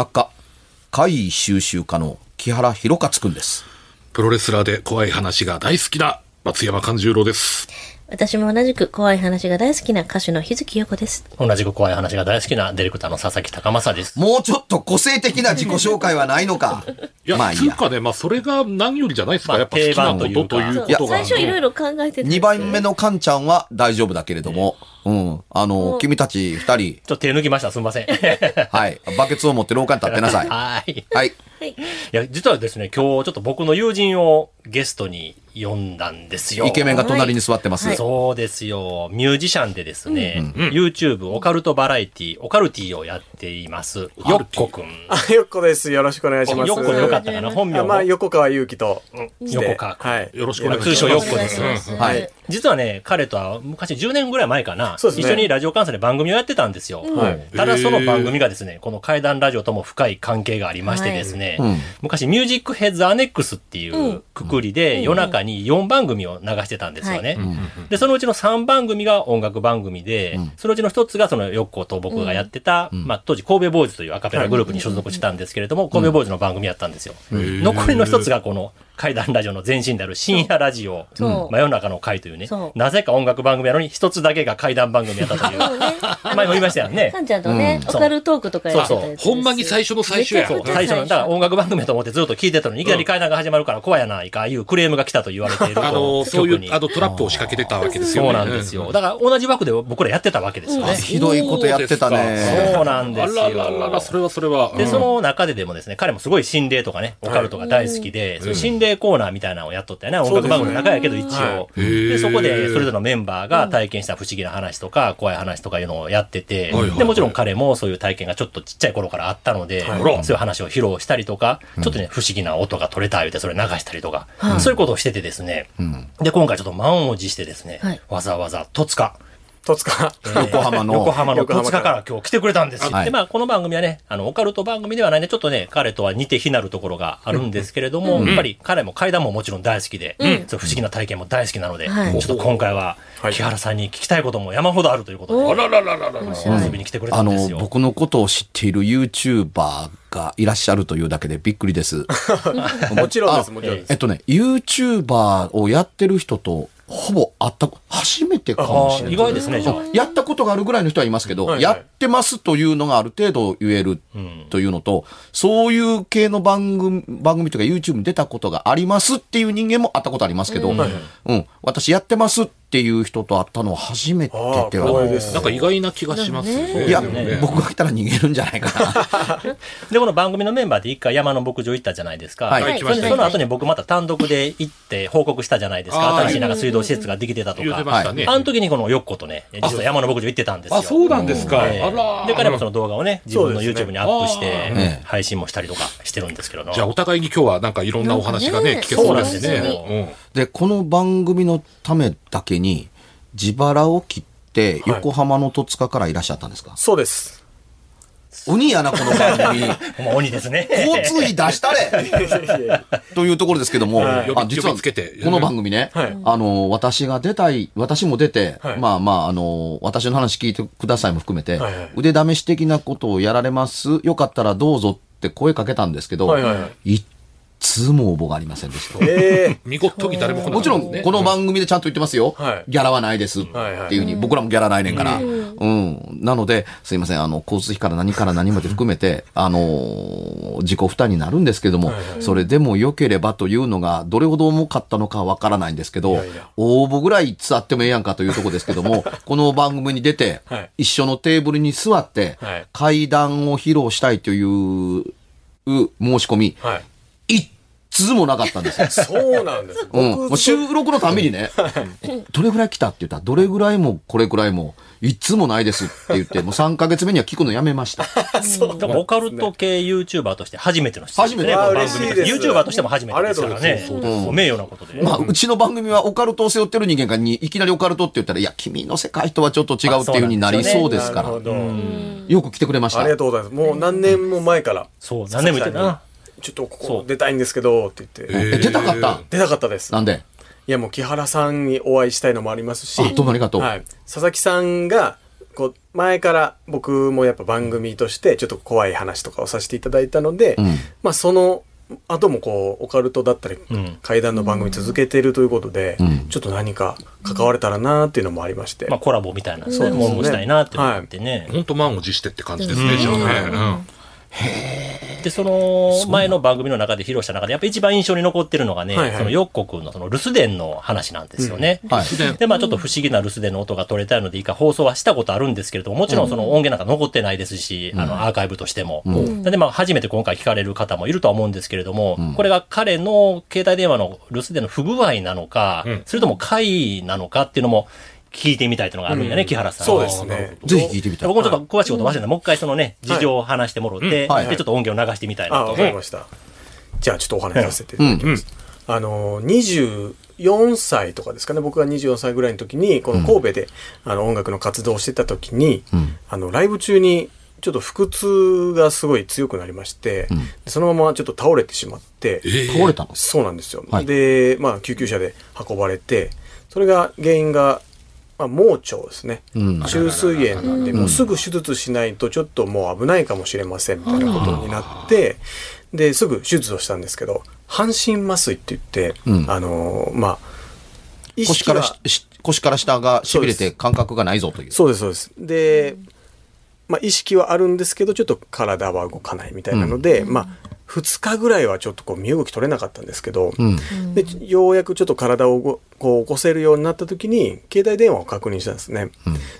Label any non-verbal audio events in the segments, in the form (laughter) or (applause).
作家、怪異収集家の木原博勝くんです。プロレスラーで怖い話が大好きな松山勘十郎です。私も同じく怖い話が大好きな歌手の日月陽子です。同じく怖い話が大好きなディレクターの佐々木高正です。もうちょっと個性的な自己紹介はないのか。(laughs) いや、まあいいや。つうかね、まあ、それが何よりじゃないですか。まあやっぱ好きなことということが。最初いろいろ考えてたんです2番目のカンちゃんは大丈夫だけれども、うん。あの、君たち二人、ちょっと手抜きました。すみません。(laughs) はい。バケツを持って廊下に立ってなさい。(laughs) はい。はい。はい。いや、実はですね、今日ちょっと僕の友人をゲストに呼んだんですよ。イケメンが隣に座ってます。はいそうですよ。ミュージシャンでですね、YouTube オカルトバラエティ、オカルティをやっています。よっこくん。あ、よっこです。よろしくお願いします。よっこでよかったかな本名まあ、横川祐希と。横川君はい。よろしくお願いします通称よっこです。はい。実はね、彼とは昔10年ぐらい前かな、ね。一緒にラジオ関西で番組をやってたんですよ。はい。ただその番組がですね、この怪談ラジオとも深い関係がありましてですね、うん。昔ミュージックヘッズアネックスっていうくくりで夜中に4番組を流してたんですよね。で、そのうちの3番組が音楽番組で、そのうちの1つがそのよっこと僕がやってた、まあ当時神戸ボーイズというアカペラグループに所属してたんですけれども、神戸ボーイズの番組やったんですよ。残りの1つがこの怪談ラジオの前身である深夜ラジオ、そう。真夜中の会というね。そ、う。なぜか音楽番組やのに一つだけが怪談番組やったという。(laughs) (laughs) 前も言いましたよね。(laughs) か。んちゃんとね、うん。オカルトークとかやってたやつですほんまに最初の最初や。めちゃくちゃ最初の、だから音楽番組やと思ってずっと聞いてたのに、いきなり怪談が始まるから怖いやないか、いうクレームが来たと言われている。あの、そういう、あの、トラップを仕掛けてたわけですよね。そうなんですよ。だから同じ枠で僕らやってたわけですよね。ひどいことやってたね。そうなんですよ。あらららら、それはそれは。で、うん。その中ででもですね、彼もすごい心霊とかね、オカルトが大好きで、心霊コーナーみたいなのをやっとったよね、音楽番組の中やけど一応。で、そこでそれぞれのメンバーが体験した不思議な話とか、怖い話とかいうのをやっててはいはいは、い。で、もちろん彼もそういう体験がちょっとちっちゃい頃からあったので、はいそういう話を披露したりとか、ちょっとね、不思議な音が取れた言うてそれ流したりとか、そういうことをしててですね、で、今回ちょっと満を持してですねはい、わざわざ戸塚、戸塚。横浜の。横浜の戸塚から今日来てくれたんですよ。はいで、まあ、この番組はね、あの、オカルト番組ではないんで、ちょっとね、彼とは似て非なるところがあるんですけれども、やっぱり彼も階段ももちろん大好きで、そういう不思議な体験も大好きなので、はいちょっと今回は、はい木原さんに聞きたいことも山ほどあるということで、あらららららら。遊びに来てくれたあのんです、よ。僕のことを知っている YouTuber がいらっしゃるというだけでびっくりです。(laughs) もちろんです、あもちろんです。えっとね、YouTuber をやってる人とほぼ会った、初めてかもしれない。あ意外ですね、じゃあ。やったことがあるぐらいの人はいますけど、はいはいやってますというのがある程度言えるというのと、そういう系の番組、番組とか YouTube に出たことがありますっていう人間も会ったことありますけど、うん、私やってますっていう人と会ったのは初めてでは。なんか意外な気がしますよね。いや、僕が来たら逃げるんじゃないかな。(laughs) で、この番組のメンバーで一回山の牧場行ったじゃないですか。はいそれでその後に僕また単独で行って報告したじゃないですか。はい新しいなんか水道施設ができてたとか。ましたね。あの時にこのよっことね、実は山の牧場行ってたんですよ。あ、そうなんですか。あええら。で、彼もその動画をね、自分の YouTube にアップしてええ、配信もしたりとかしてるんですけどもじゃあ、お互いに今日はなんかいろんなお話がね、聞けそうですそうなんね。で、この番組のためだけに、自腹を切って、横浜の戸塚からいらっしゃったんですか、そうです。鬼やな、この番組。(laughs) ま鬼ですね。交通費出したれ！(laughs) というところですけども、はい。あ実は呼びつけて。この番組ね、はい。あの、私が出たい、私も出て、はい。まあまあ、あの、私の話聞いてくださいも含めて、はいはい。腕試し的なことをやられます、よかったらどうぞって声かけたんですけど、はいはいはい。っつも応募がありませんでした。ええ見事に誰も来なかもちろん、この番組でちゃんと言ってますよ。はい。ギャラはないですってはいはいいうふうに、僕らもギャラないねんから。うん。なので、すいません、あの、交通費から何から何まで含めて、あのー自己負担になるんですけども、それでも良ければというのが、どれほど重かったのかわからないんですけどいやいや、応募ぐらいいつあってもええやんかというところですけども、(laughs) この番組に出てはい、一緒のテーブルに座ってはい、階段を披露したいという、う申し込み、はい。一通もなかったんですよ。そうなんです。うん、も僕う収録のたびにね、(laughs) どれぐらい来たって言ったら、どれぐらいもこれぐらいも、いつもないですって言って、もう3ヶ月目には聞くのやめました。でもオカルト系 YouTuber として初めての出演初めての番嬉しいです YouTuber としても初めてですからね。ありがとうごもう名誉なことで。まあ、うちの番組はオカルトを背負ってる人間がに、いきなりオカルトって言ったら、いや、君の世界とはちょっと違うっていうふうになりそうですから。よく来てくれましたあり。がとうございます。もう何年も前から、そう、何年も言ってたな。ちょっとここ出たいんですけど、って言って。え、出たかった？出たかったです。なんで？いやもう木原さんにお会いしたいのもありますし、あ、どうもありがとう。はい。佐々木さんが、こう、前から僕もやっぱ番組としてちょっと怖い話とかをさせていただいたので、んまあその後もこう、オカルトだったり、ん怪談の番組続けてるということで、んちょっと何か関われたらなっていうのもありまして。まあコラボみたいな、そうそうですねいうものもしたいなって思ってね。本当満を持してって感じですね、じゃあね。で、その前の番組の中で披露した中で、やっぱ一番印象に残ってるのがね、はいはい。そのヨッコ君のその留守電の話なんですよね。はい。で、まあちょっと不思議な留守電の音が取れたので、一回放送はしたことあるんですけれども、もちろんその音源なんか残ってないですし、あの、アーカイブとしても。で、まあ初めて今回聞かれる方もいるとは思うんですけれども、これが彼の携帯電話の留守電の不具合なのか、それとも回なのかっていうのも聞いてみたいというのがあるんやね、木原さん。そうですね。ぜひ聞いてみたい。僕もちょっと詳しいこと忘れたので、もう一回そのね、事情を話してもろって、はい。で、ちょっと音源を流してみたいなあ、とわ。かりました。じゃあちょっとお話しさせていただきます。あの、24歳とかですかね、僕が24歳ぐらいの時に、この神戸で、あの音楽の活動をしてた時に、あの、ライブ中に、ちょっと腹痛がすごい強くなりまして、でそのままちょっと倒れてしまって、倒れたの？そうなんですよ。はい。で、まあ、救急車で運ばれて、それが原因が、まあ、盲腸ですね。ん中水炎なんで、もうすぐ手術しないとちょっともう危ないかもしれませんみたいなことになって、で、すぐ手術をしたんですけど、半身麻酔って言って、うんあのーまあ、意腰から腰から下が痺れて感覚がないぞという。そうです、そうです。で、まあ、意識はあるんですけど、ちょっと体は動かないみたいなので、まあ、2日ぐらいはちょっとこう身動き取れなかったんですけど、うん。でようやくちょっと体をごこう起こせるようになった時に携帯電話を確認したんですね、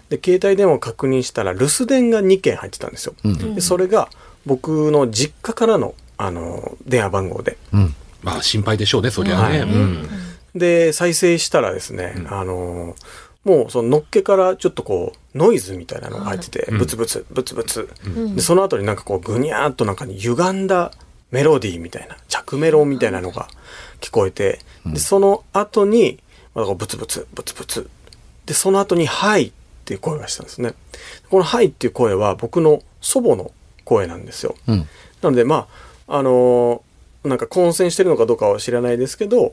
で携帯電話を確認したら留守電が2件入ってたんですよ、でそれが僕の実家からのあの電話番号で。うん。まあ心配でしょうね、そりゃね。はい。うん。で再生したらですね、あのもうそののっけからちょっとこうノイズみたいなのが入ってて、ブツブツブツブツ、でその後になんかこうぐにゃーっとなんかに歪んだメロディーみたいな着メロみたいなのが聞こえて、でその後にまたこうブツブツブツブツ。でその後に「はい」っていう声がしたんですね。この「はい」っていう声は僕の祖母の声なんですよ、うん。なのでまああのーなんか混戦してるのかどうかは知らないですけど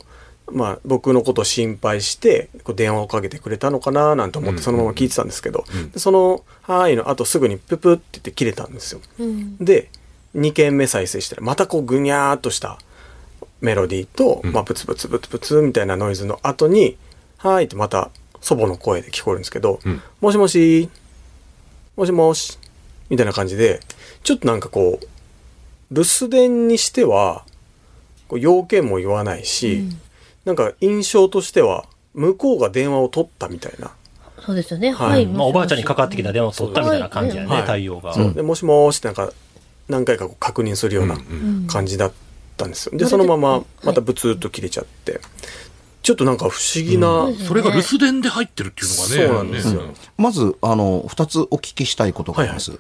まあ僕のことを心配してこう電話をかけてくれたのかななんて思ってそのまま聞いてたんですけど、でその「はーい」の後すぐにププって言って切れたんですよ。で2件目再生したらまたこうぐにゃーっとしたメロディーと、まあ、ブツブツブツブツみたいなノイズの後に「はーい」ってまた祖母の声で聞こえるんですけど「ん。もしもしもしもし」みたいな感じでちょっとなんかこう留守電にしてはこう要件も言わないし、なんか印象としては向こうが電話を取ったみたいな、そうですよね。はいはい。まあおばあちゃんにかかってきた電話を取ったみたいな感じやね、はい対応が。そうでもしもしってなんか何回かこう確認するような感じだったんですよ。でそのまままたブツッと切れちゃって、ちょっとなんか不思議な、それが留守電で入ってるっていうのがね。そうなんですよねまず、あの、二つお聞きしたいことがあります。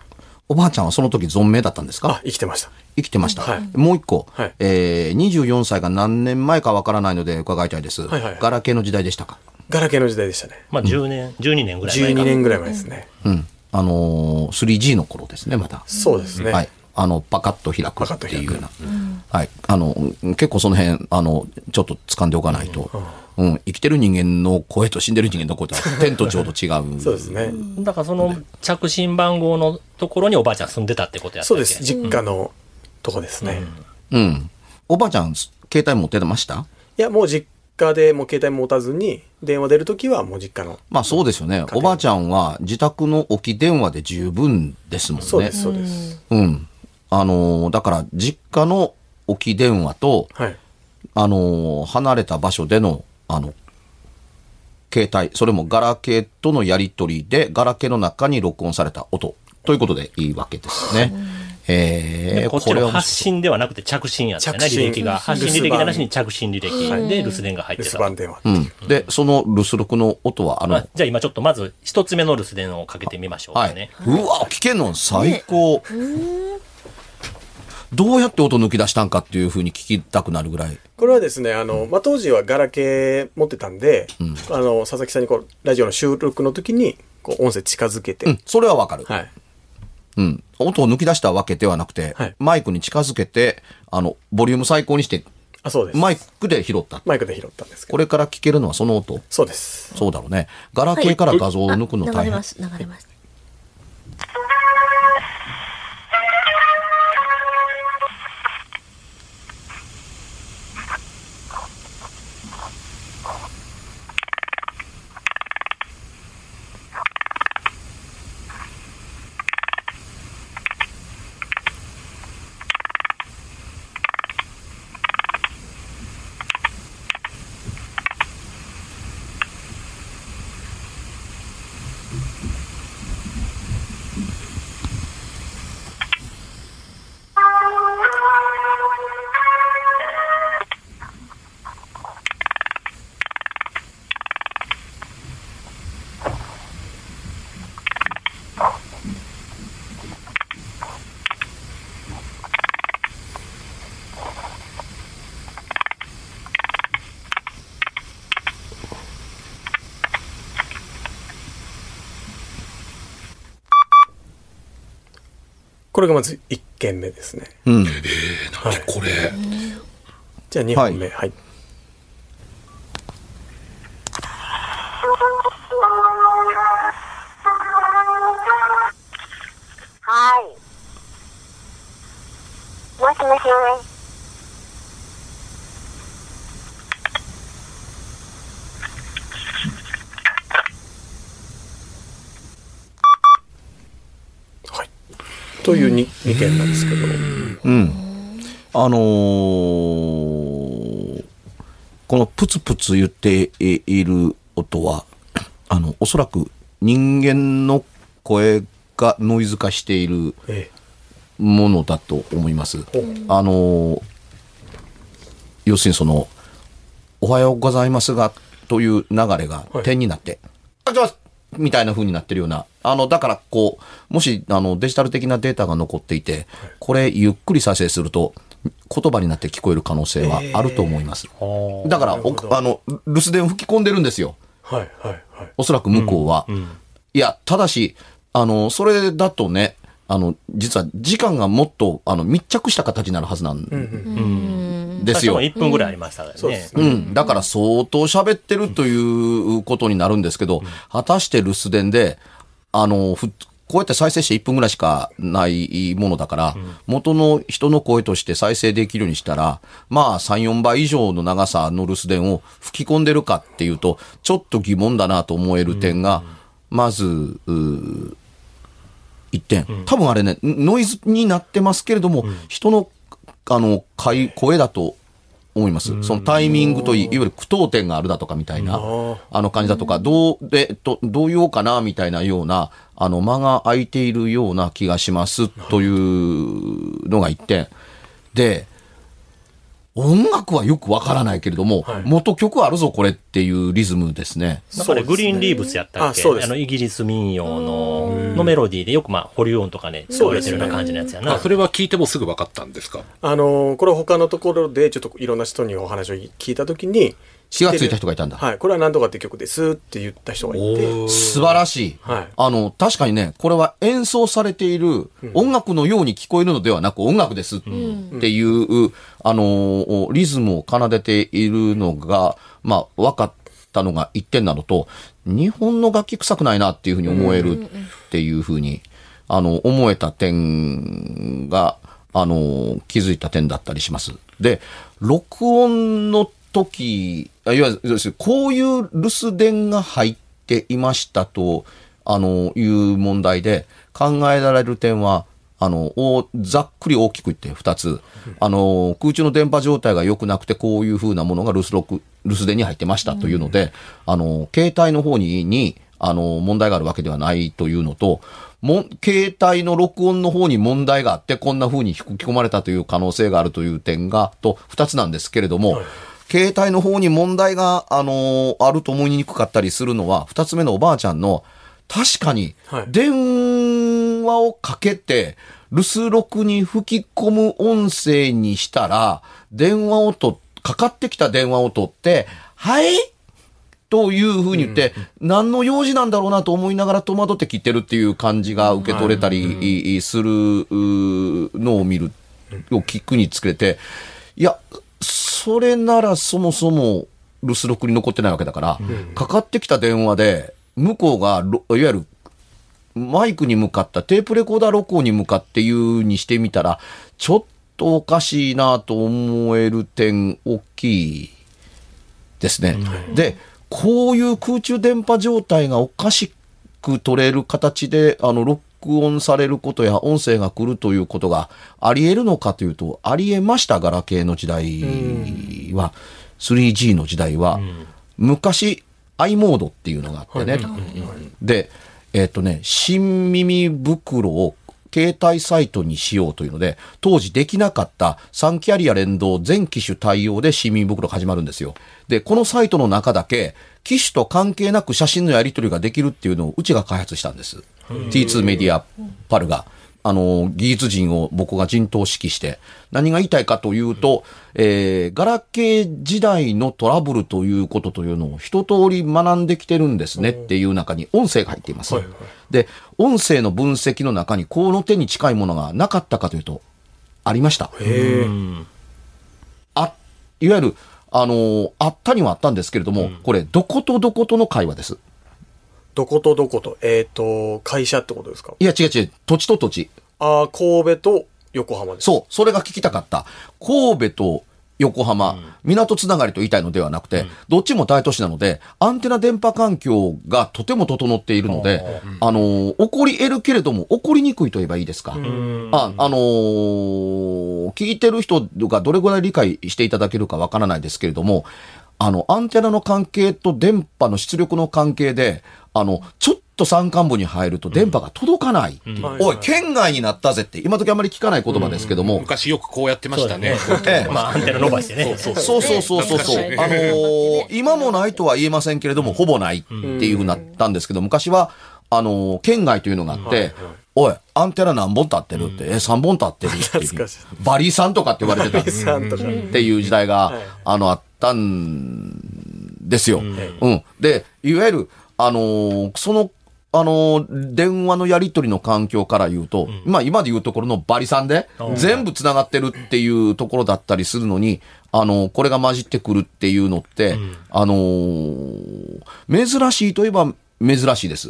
おばあちゃんはその時存命だったんですあか生きてました。生きてました。はいもう一個、はいえー、24歳が何年前かわからないので伺いたいです。はいはいガラケーの時代でしたか？ガラケーの時代でしたね。まあ10年、12年ぐらい前か12年ぐらい前ですね。うん。あのー、3G の頃ですね、まだ。そうですね。はい。あの、パカッと開くパカッと開くっていうような。はい。あの、結構その辺、あの、ちょっと掴んでおかないと、うん、生きてる人間の声と死んでる人間の声とは (laughs) 天と地ほど違う。そうですね。だからその着信番号のところにおばあちゃん住んでたってことやったっけ？そうです。実家のとこですね。うん。おばあちゃん、携帯持ってました？いや、もう実家でもう携帯持たずに、電話出るときはもう実家の。まあそうですよね。おばあちゃんは自宅の置き電話で十分ですもんね。そうです、そうです。うん。あのーだから実家の置き電話と、はい。あのー離れた場所での、あの、携帯、それもガラケーとのやり取りで、ガラケーの中に録音された音ということでいいわけですね。えー、でこっちのは発信ではなくて着信やったよね、着信履歴が。発信履歴なしに着信履歴で留守電が入っ留てた。守番電話。うん。で、その留守録の音は、あの、まあじゃあ今ちょっとまず一つ目の留守電をかけてみましょうはいかね。。うわ、聞けんの？最高。どうやって音抜き出したんかっていうふうに聞きたくなるぐらい。これはですね、あの、まあ、当時はガラケー持ってたんで、あの、佐々木さんにこう、ラジオの収録の時に、こう、音声近づけて、うん、それはわかる。はい。うん。音を抜き出したわけではなくて、はいマイクに近づけて、あの、ボリューム最高にして、あ、そうです。マイクで拾った。マイクで拾ったんですけど。これから聞けるのはその音？そうです。そうだろうね。ガラケーから画像を抜くの大変。あ流れます、流れます。これがまず1件目ですね。うん。えー、何これ。じゃあ2本目。はい。はい。もしもし。はい。という 2, 2件なんですけど。うん。あのーこのプツプツ言っている音は、あの、おそらく人間の声がノイズ化しているえものだと思います。あのー要するにその、おはようございますが、という流れがはい。点になって、あ、じゃあみたいな風になってるような、あの、だからこう、もし、あの、デジタル的なデータが残っていて、これ、ゆっくり再生すると、言葉になって聞こえる可能性はあると思います。だから、おあの、留守電吹き込んでるんですよ。はいはいはい。おそらく向こうは。いや、ただし、あの、それだとね、あの、実は時間がもっと、あの、密着した形になるはずなんですよ。1分ぐらいありましたね。そうですうん。だから相当喋ってるということになるんですけど、果たして留守電で、あの、ふこうやって再生して1分ぐらいしかないものだから、元の人の声として再生できるようにしたら、まあ3、4倍以上の長さの留守電を吹き込んでるかっていうと、ちょっと疑問だなと思える点が、まず、うー一点。多分あれね、ノイズになってますけれども、人の、あの、会声だと思います。そのタイミングといい、いわゆる句読点があるだとかみたいな、あの感じだとか、どう、で、と、どう言おうかな、みたいなような、あの、間が空いているような気がします、というのが一点。で、音楽はよくわからないけれども、元曲あるぞ、これっていうリズムですね。なんかね、グリーンリーブスやったっけ？あそうです。あの、イギリス民謡の、のメロディーでよくまあ、保留音とかね、使われてるような感じのやつやな。あ、それは聞いてもすぐ分かったんですか？あのーこれは他のところでちょっといろんな人にお話を聞いたときに、気がついた人がいたんだ。はい、これは何とかって曲ですって言った人がいて、素晴らしい。はい。あの、確かにね、これは演奏されている音楽のように聞こえるのではなく音楽ですっていう、あの、リズムを奏でているのが、まあ、分かったのが一点なのと、日本の楽器臭くないなっていうふうに思えるっていうふうに、あの、思えた点が、あの、気づいた点だったりします。で、録音の時、いわゆる、こういう留守電が入っていましたと、あの、いう問題で考えられる点は、あの、ざっくり大きく言って二つ。あの、空中の電波状態が良くなくて、こういう風なものが留守録、留守電に入ってましたというので、あの、携帯の方に、に、あの、問題があるわけではないというのと、も、携帯の録音の方に問題があって、こんな風に吹き込まれたという可能性があるという点が、と、二つなんですけれども、携帯の方に問題が、あのあると思いにくかったりするのは、二つ目のおばあちゃんの、確かにはい、電話をかけて、留守録に吹き込む音声にしたら、電話をと、かかってきた電話を取って、はい？というふうに言って、何の用事なんだろうなと思いながら戸惑って切ってるっていう感じが受け取れたりするうのを見る、を聞くにつれて、いや、それならそもそも留守録に残ってないわけだから、かかってきた電話で、向こうがろ、いわゆるマイクに向かった、テープレコーダー録音に向かって言うにしてみたら、ちょっとおかしいなと思える点、大きいですね。で、こういう空中電波状態がおかしく取れる形で、あの、録音されることや音声が来るということがあり得るのかというと、あり得ました、ガラケーの時代は、3G の時代は、昔、i モードっていうのがあってね。で、えっ、とね、新耳袋を携帯サイトにしようというので、当時できなかった3キャリア連動全機種対応で新耳袋が始まるんですよ。で、このサイトの中だけ、機種と関係なく写真のやり取りができるっていうのをうちが開発したんです。T2 メディアパルが。あの、技術陣を僕が陣頭指揮して、何が言いたいかというと、えー、ガラケー時代のトラブルということというのを一通り学んできてるんですねっていう中に音声が入っています。で、音声の分析の中にこの手に近いものがなかったかというと、ありました。あ、いわゆる、あのーあったにはあったんですけれども、これ、どことどことの会話です。どことどことえっ、と、会社ってことですか？いや、違う違う、土地と土地。ああ、神戸と横浜です。そう、それが聞きたかった。神戸と横浜、港つながりと言いたいのではなくて、どっちも大都市なので、アンテナ電波環境がとても整っているので、あのー起こり得るけれども、起こりにくいと言えばいいですか？あ、あのー聞いてる人がどれぐらい理解していただけるかわからないですけれども、あの、アンテナの関係と電波の出力の関係で、あの、ちょっと山間部に入ると電波が届かないっていう。うん。おい、県外になったぜって、今時あんまり聞かない言葉ですけども、昔よくこうやってましたね。ええ。まあ、アンテナ伸ばしてね。そうそうそう。そうそうねあのー今もないとは言えませんけれども、ほぼないっていうふうになったんですけど、昔は、あのー県外というのがあって、おい、アンテナ何本立ってるって、え、3本立ってるってバリさんとかって言われてた。んですさんとか。っていう時代が、あの、あったんですよ。うん。で、いわゆる、あのーその、あのー電話のやり取りの環境から言うと、まあ今で言うところのバリさんで、全部繋がってるっていうところだったりするのに、あのーこれが混じってくるっていうのって、あのー珍しいといえば珍しいです。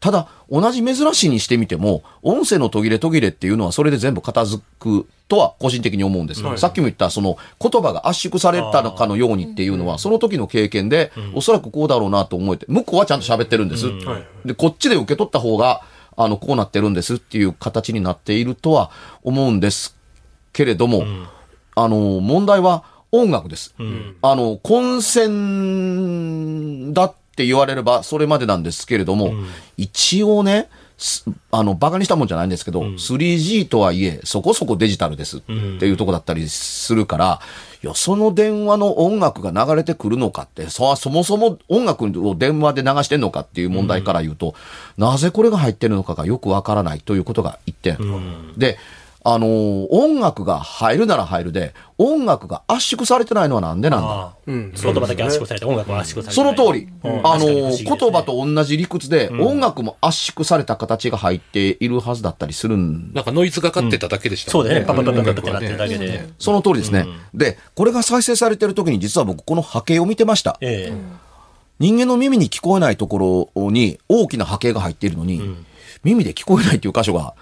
ただ、同じ珍しいにしてみても、音声の途切れ途切れっていうのはそれで全部片付くとは個人的に思うんです。さっきも言った、その言葉が圧縮されたのかのようにっていうのは、その時の経験で、おそらくこうだろうなと思えて、向こうはちゃんと喋ってるんです。はいで、こっちで受け取った方が、あの、こうなってるんですっていう形になっているとは思うんですけれども、あの、問題は音楽です。あの、混戦だって言われればそれまでなんですけれども、一応ね、すあの、バカにしたもんじゃないんですけど、3G とはいえ、そこそこデジタルですっていうとこだったりするから、いや、その電話の音楽が流れてくるのかって、そそもそも音楽を電話で流してんのかっていう問題から言うと、なぜこれが入ってるのかがよくわからないということが一点。で、あのー音楽が入るなら入るで、音楽が圧縮されてないのはなんでなんだ？うん。言葉だけ圧縮されて、音楽は圧縮されてそ。の通り。うんあの確かに不思議ですね言葉と同じ理屈で、音楽も圧縮された形が入っているはずだったりするんなんかノイズがかってただけでしたもんそうだよね。パパパパパ音ってなってるだけで。その通りですね。で、これが再生されてる時に実は僕この波形を見てました。ええ。人間の耳に聞こえないところに大きな波形が入っているのに、耳で聞こえないっていう箇所が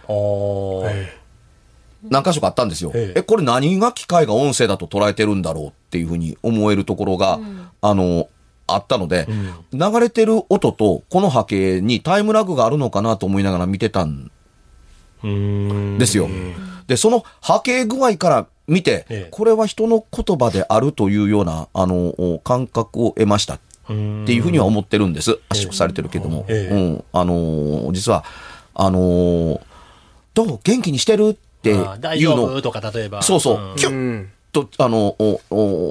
何箇所かあったんですよ。えええ、これ何が機械が音声だと捉えてるんだろうっていうふうに思えるところが、あの、あったので、流れてる音とこの波形にタイムラグがあるのかなと思いながら見てたん。ですよ。で、その波形具合から見て、ええこれは人の言葉であるというような、あの、感覚を得ましたっていうふうには思ってるんです。圧縮されてるけども。ええうん。あのー実は、あのーどう？元気にしてる？っていうの夫？とか、例えば。そうそう、んキュッうん。と、あの、お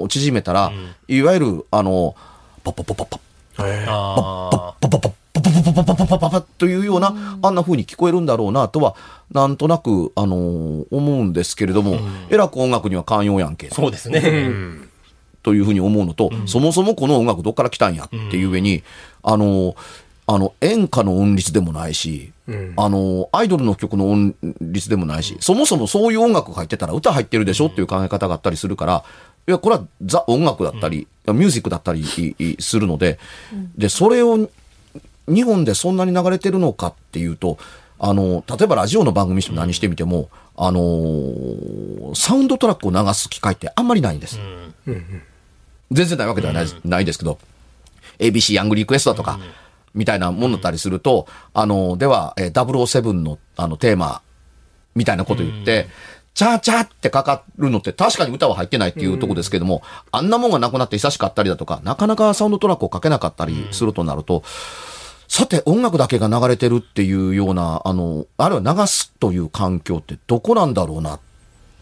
お縮めたら、いわゆる、あの、パッパッパッパッパッ。パッパッパッパッパッパッパッパッパッパッパッパッというような、あんな風に聞こえるんだろうなとは、なんとなく、あのー思うんですけれども、えらく音楽には寛容やんけ、そうですね。というふうに思うのと、そもそもこの音楽どっから来たんやっていう上に、あのーあの、演歌の音律でもないし、ん。あの、アイドルの曲の音律でもないし、そもそもそういう音楽が入ってたら歌入ってるでしょっていう考え方があったりするから、いや、これはザ音楽だったり、ミュージックだったりするので、で、それを日本でそんなに流れてるのかっていうと、あの、例えばラジオの番組しても何してみても、あのーサウンドトラックを流す機会ってあんまりないんです。全然ないわけではない,、ないですけど、ABC ヤングリクエストとか、みたいなものだったりすると、あの、では、えー007のあのテーマ、みたいなこと言って、チャーチャーってかかるのって確かに歌は入ってないっていうとこですけども、あんなもんがなくなって久しかったりだとか、なかなかサウンドトラックをかけなかったりするとなると、さて音楽だけが流れてるっていうような、あの、あるいは流すという環境ってどこなんだろうなって、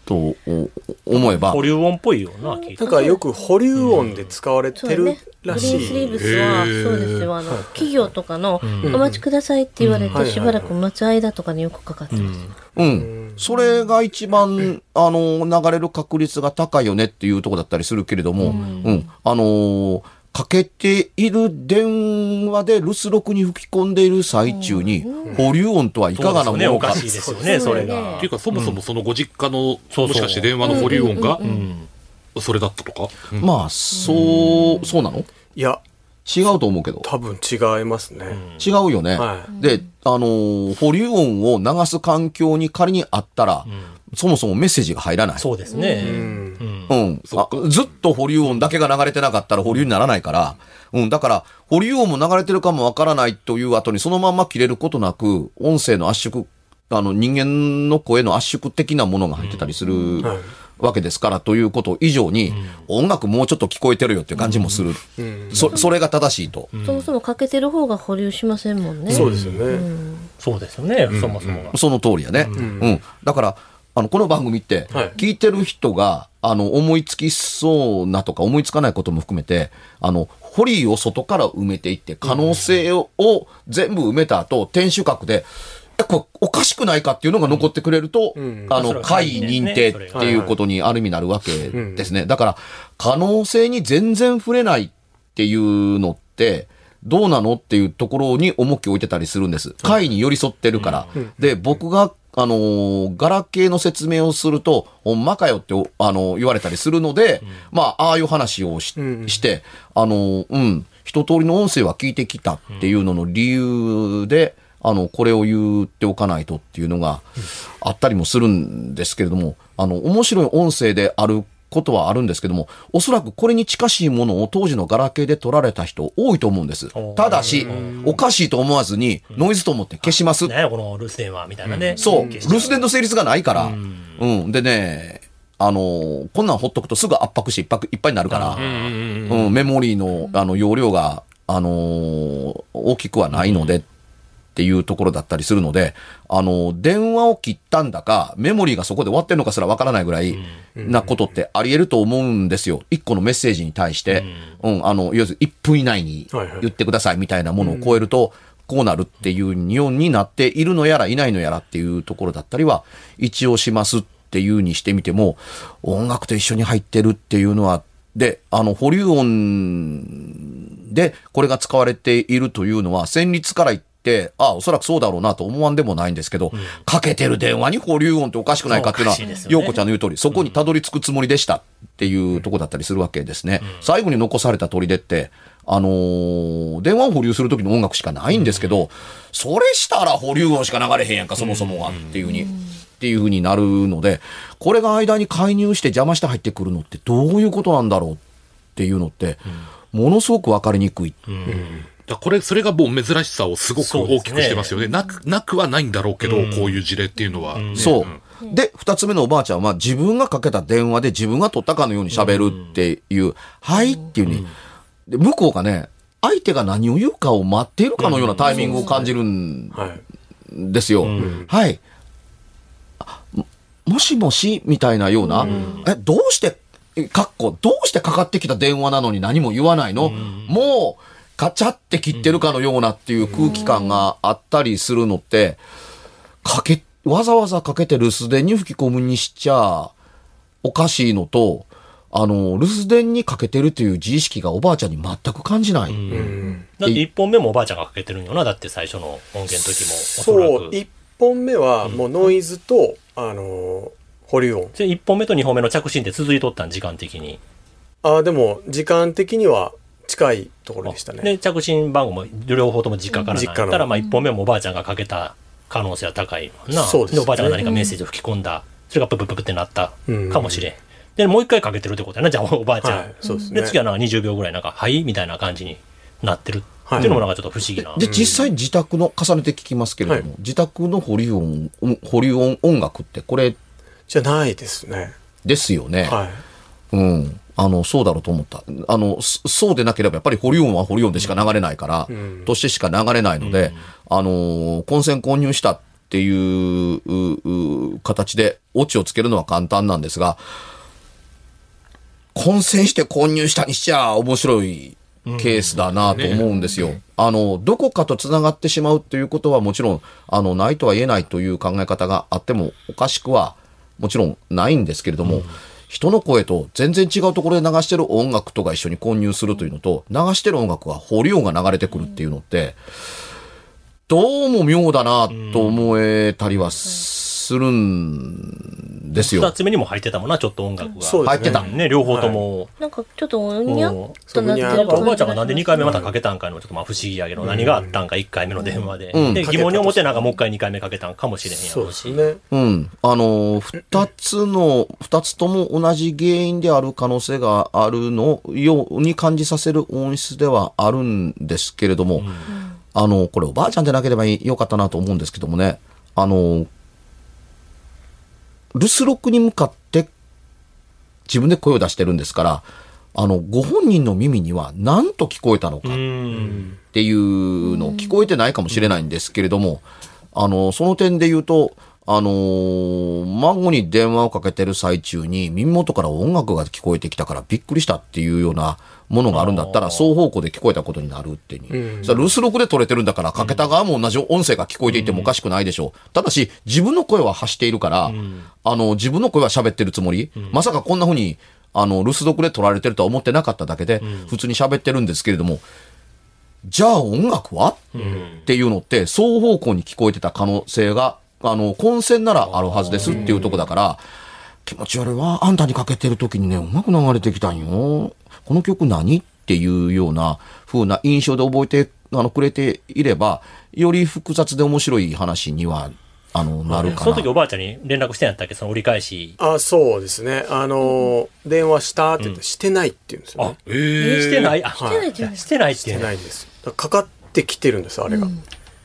とお思えば保、留音っぽいよな、聞いてなんかよく保留音で使われてるそうね。グリらしーンスリーい。ブスは、そうですよ。あの、企業とかの、お待ちくださいって言われて、しばらく待つ間とかによくかかってます。うん。それが一番、あの、流れる確率が高いよねっていうところだったりするけれども、うん。あのーかけている電話で留守録に吹き込んでいる最中に、保留音とはいかがなもね、おのかかしいですよね、それが。っていう。か、そもそもそのご実家の、そうもしかして電話の保留音が、うん。それだったとか、うんまあ、そう、そうなの？いや、違うと思うけど。多分違いますね。違うよね。はい。で、あのー保留音を流す環境に仮にあったら、そもそもメッセージが入らない。そうですね。うん。うん。うんずっと保留音だけが流れてなかったら保留にならないから、うん、だから、保留音も流れてるかもわからないという後にそのまんま切れることなく、音声の圧縮、あの、人間の声の圧縮的なものが入ってたりするはいわけですから、ということ以上に、音楽もうちょっと聞こえてるよっていう感じもする。そ、それが正しいと。そもそもかけてる方が保留しませんもんね。そうですよね。そうですよね、そもそもが。その通りやね。うん。だから、あの、この番組ってはい、聞いてる人が、あの、思いつきそうなとか思いつかないことも含めて、あの、堀を外から埋めていって、可能性をを全部埋めた後、天守閣で、え、これおかしくないかっていうのが残ってくれると、んあの、会認定っていうことにある意味なるわけですね。だから、可能性に全然触れないっていうのって、どうなのっていうところに重きを置いてたりするんです。会に寄り添ってるから。で、僕が、あのーガラケーの説明をすると、ほんまかよって、おあのー言われたりするので、まあ、ああいう話をし,、して、あのーうん、一通りの音声は聞いてきたっていうのの理由で、あの、これを言っておかないとっていうのがあったりもするんですけれども、あの、面白い音声であることはあるんですけども、おそらくこれに近しいものを当時のガラケーで撮られた人多いと思うんです。ただし、おかしいと思わずに、ノイズと思って消します。ね、この留守電話みたいなね。そう、留守電の成立がないから、うん、でね、あのーこんなんほっとくとすぐ圧迫していっぱいいっぱいになるから、うん、メモリーの、あの、容量が、あのー大きくはないので、っていうところだったりするので、あの、電話を切ったんだか、メモリーがそこで終わってるのかすらわからないぐらいなことってあり得ると思うんですよ。一個のメッセージに対して、うん、あの、要するに1分以内に言ってくださいみたいなものを超えると、こうなるっていうようになっているのやらいないのやらっていうところだったりは、一応しますっていうにしてみても、音楽と一緒に入ってるっていうのは、で、あの、保留音でこれが使われているというのは、旋律から言って、ああ、おそらくそうだろうなと思わんでもないんですけど、かけてる電話に保留音っておかしくないかっていうのは、そうおかしいですよねようこちゃんの言う通り、そこにたどり着くつもりでしたっていうとこだったりするわけですね。最後に残された砦って、あのー電話を保留する時の音楽しかないんですけど、それしたら保留音しか流れへんやんか、そもそもがっていうふうに。っていうふうになるので、これが間に介入して邪魔して入ってくるのってどういうことなんだろうっていうのって、ものすごくわかりにくい。だからこれ、それがもう珍しさをすごく大きくしてますよね。なく、なくはないんだろうけど、こういう事例っていうのは。ねそう。で、二つ目のおばあちゃんは自分がかけた電話で自分が取ったかのように喋るっていう、はいっていうに、で、向こうがね、相手が何を言うかを待っているかのようなタイミングを感じるんはい。ですよ。はい。あももしもしみたいなような、え、どうして、えかっこ、どうしてかかってきた電話なのに何も言わないの、もう、カチャって切ってるかのようなっていう空気感があったりするのって、かけ、わざわざかけて留守電に吹き込むにしちゃ、おかしいのと、あの、留守電にかけてるという自意識がおばあちゃんに全く感じない。だって1本目もおばあちゃんがかけてるんよな。だって最初の音源の時も。おそそう、らく。1本目はもうノイズと、あの、保留音。で1本目と2本目の着信って続いとったん、時間的に。ああ、でも、時間的には近いところでしたね。で、着信番号も両方とも実家から実家のったら、まあ1本目もおばあちゃんがかけた可能性は高いもんな。そうですねおばあちゃんが何かメッセージを吹き込んだ。それがププププってなったうんかもしれん。で、もう一回かけてるってことやな、じゃあおばあちゃん。はいそうですねで、次はなんか20秒ぐらいなんか、はい？みたいな感じになってる。はいっていうのもなんかちょっと不思議な。で、実際自宅の、重ねて聞きますけれども、はい自宅の保留音、保留音音楽ってこれじゃないですね。ですよね。はい。うん。あの、そうだろうと思った。あの、そそうでなければやっぱり保留音は保留音でしか流れないから、んとしてしか流れないので、あの、混線混入したっていううう形でオチをつけるのは簡単なんですが、混線して混入したにしちゃ面白いケースだなと思うんですよ。あの、どこかと繋がってしまうということはもちろん、あの、ないとは言えないという考え方があってもおかしくはもちろんないんですけれども、人の声と全然違うところで流してる音楽とか一緒に混入するというのと、流してる音楽は保留音が流れてくるっていうのって、どうも妙だなと思えたりはするんですよ。二つ目にも入ってたもんな、ちょっと音楽が。そうですね入ってた。ね、両方とも。なんかちょっとおにゃっとなってるうんなんかおばあちゃんが感じなんで2回目またかけたんかのちょっとまあ不思議やけど、何があったんか1回目の電話で。うんで、疑問に思ってなんかもう一回2回目かけたんかもしれへんやそうろうし。ですね。うん。あの、二つの、二つとも同じ原因である可能性があるのように感じさせる音質ではあるんですけれども、あの、これおばあちゃんでなければよかったなと思うんですけどもね、あの、留守録に向かって自分で声を出してるんですから、あの、ご本人の耳には何と聞こえたのか。っていうのを聞こえてないかもしれないんですけれども、あの、その点で言うと、あのー孫に電話をかけてる最中に耳元から音楽が聞こえてきたからびっくりしたっていうようなものがあるんだったら、双方向で聞こえたことになるってに。それは留守録で撮れてるんだから、かけた側も同じ音声が聞こえていてもおかしくないでしょう。ただし、自分の声は発しているから、あの、自分の声は喋ってるつもり、まさかこんな風に、あの、留守録で撮られてるとは思ってなかっただけで、普通に喋ってるんですけれども、じゃあ音楽は、っていうのって、双方向に聞こえてた可能性が、あの、混戦ならあるはずですっていうとこだから、気持ち悪いわ。あんたにかけてる時にね、音楽流れてきたんよ。この曲何っていうような風な印象で覚えて、あの、くれていれば、より複雑で面白い話には、あの、なるかな。その時おばあちゃんに連絡してんやったっけ？その折り返し。あ、そうですね。あの、電話したって言って、してないって言うんですよあね。、えーしてない？あ、はいないじゃないしてないっしてていうないんです。だからかかってきてるんです、あれが。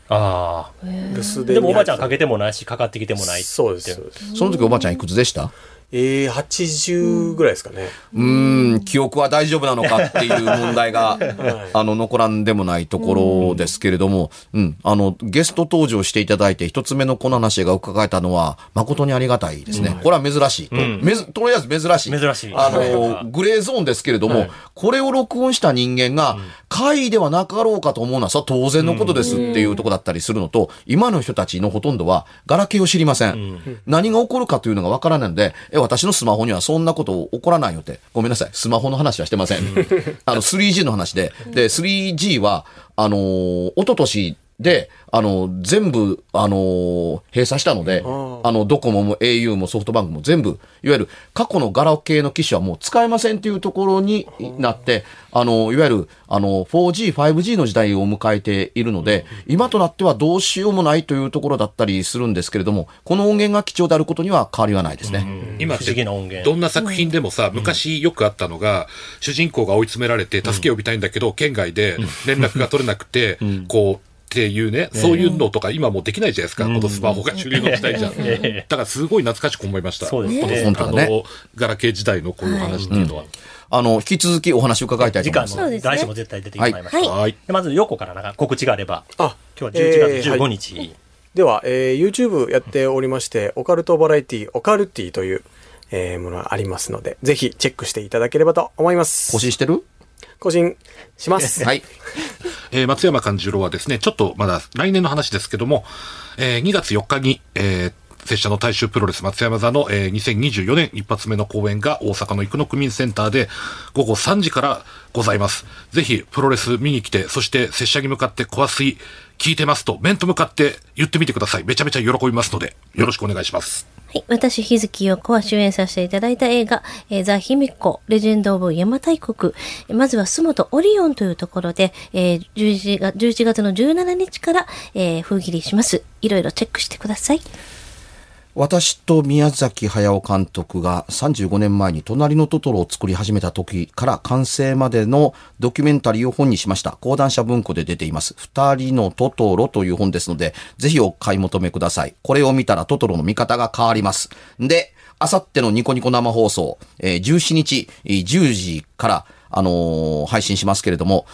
ああ。留守電でもおばあちゃんはかけててもないし、かかってきてもないって。そうです。そうですその時おばあちゃんいくつでした？えー、80ぐらいですかね。うーん、記憶は大丈夫なのかっていう問題が、(laughs) あの、残らんでもないところですけれども、うん、あの、ゲスト登場していただいて、一つ目のこの話が伺えたのは、誠にありがたいですね。これは珍しいと。めずとりあえず珍しい。珍しい。あの、グレーゾーンですけれども、これを録音した人間が、会ではなかろうかと思うのは、それは当然のことですっていうところだったりするのと、今の人たちのほとんどは、ガラケーを知りません。何が起こるかというのがわからないので、え、私のスマホにはそんなこと起こらないよって。ごめんなさい。スマホの話はしてません。(laughs) あの、3G の話で。で、3G は、あのー、一昨年で、あの、全部、あの、閉鎖したので、あの、ドコモも au もソフトバンクも全部、いわゆる過去のガラケーの機種はもう使えませんっていうところになって、あの、いわゆる、あの、4G、5G の時代を迎えているので、今となってはどうしようもないというところだったりするんですけれども、この音源が貴重であることには変わりはないですね。今っ不思議な音源。てどんな作品でもさ、昔よくあったのが、主人公が追い詰められて助けを呼びたいんだけど、県外で連絡が取れなくて、こう、っていうね、そういうのとか今もうできないじゃないですか。このスマホが主流の時代じゃん。だからすごい懐かしく思いました。そうですね本当だねあの、ガラケー時代のこういう話っていうのは。あの、引き続きお話を伺いたいと次回思います。そうですねも来週も絶対出てもらいました。はいはい。でまず横からなんか告知があれば、あ、今日は11月15えーはい日。では、えー YouTube やっておりまして、オカルトバラエティ、オカルティという、えーものがありますので、ぜひチェックしていただければと思います。更新してる？更新します。はい。えー松山勘十郎はですね、ちょっとまだ来年の話ですけども、えー2月4日に、えー拙者の大衆プロレス松山座の、えー2024年一発目の公演が大阪の生野区民センターで午後3時からございます。ぜひプロレス見に来て、そして拙者に向かって小水聞いてますと面と向かって言ってみてください。めちゃめちゃ喜びますので、よろしくお願いします。はい。私、日月陽子は主演させていただいた映画、えーザ・ヒミコ、レジェンド・オブ・邪馬台国。まずは、洲本オリオンというところで、えー11月 ,11 月の17日から、えー封切りします。いろいろチェックしてください。私と宮崎駿監督が35年前に隣のトトロを作り始めた時から完成までのドキュメンタリーを本にしました。講談社文庫で出ています。二人のトトロという本ですので、ぜひお買い求めください。これを見たらトトロの見方が変わります。で、あさってのニコニコ生放送、えー17日10時から、あのー配信しますけれども、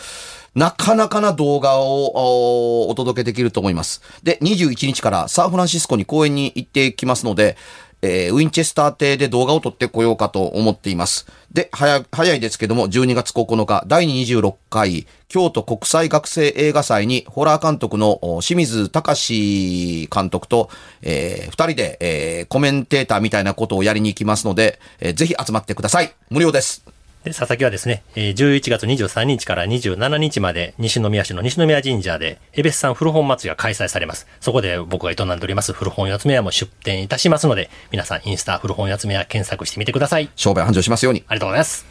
なかなかな動画をお届けできると思います。で、21日からサンフランシスコに公演に行ってきますので、えーウィンチェスター邸で動画を撮ってこようかと思っています。で、早、早いですけども、12月9日、第26回、京都国際学生映画祭に、ホラー監督の清水隆監督と、えー二人で、えーコメンテーターみたいなことをやりに行きますので、えーぜひ集まってください。無料です。で、佐々木はですね、えー11月23日から27日まで、西宮市の西宮神社で、エベスさん古本祭りが開催されます。そこで僕が営んでおります古本集め屋も出店いたしますので、皆さんインスタ古本集め屋検索してみてください。商売繁盛しますように。ありがとうございます。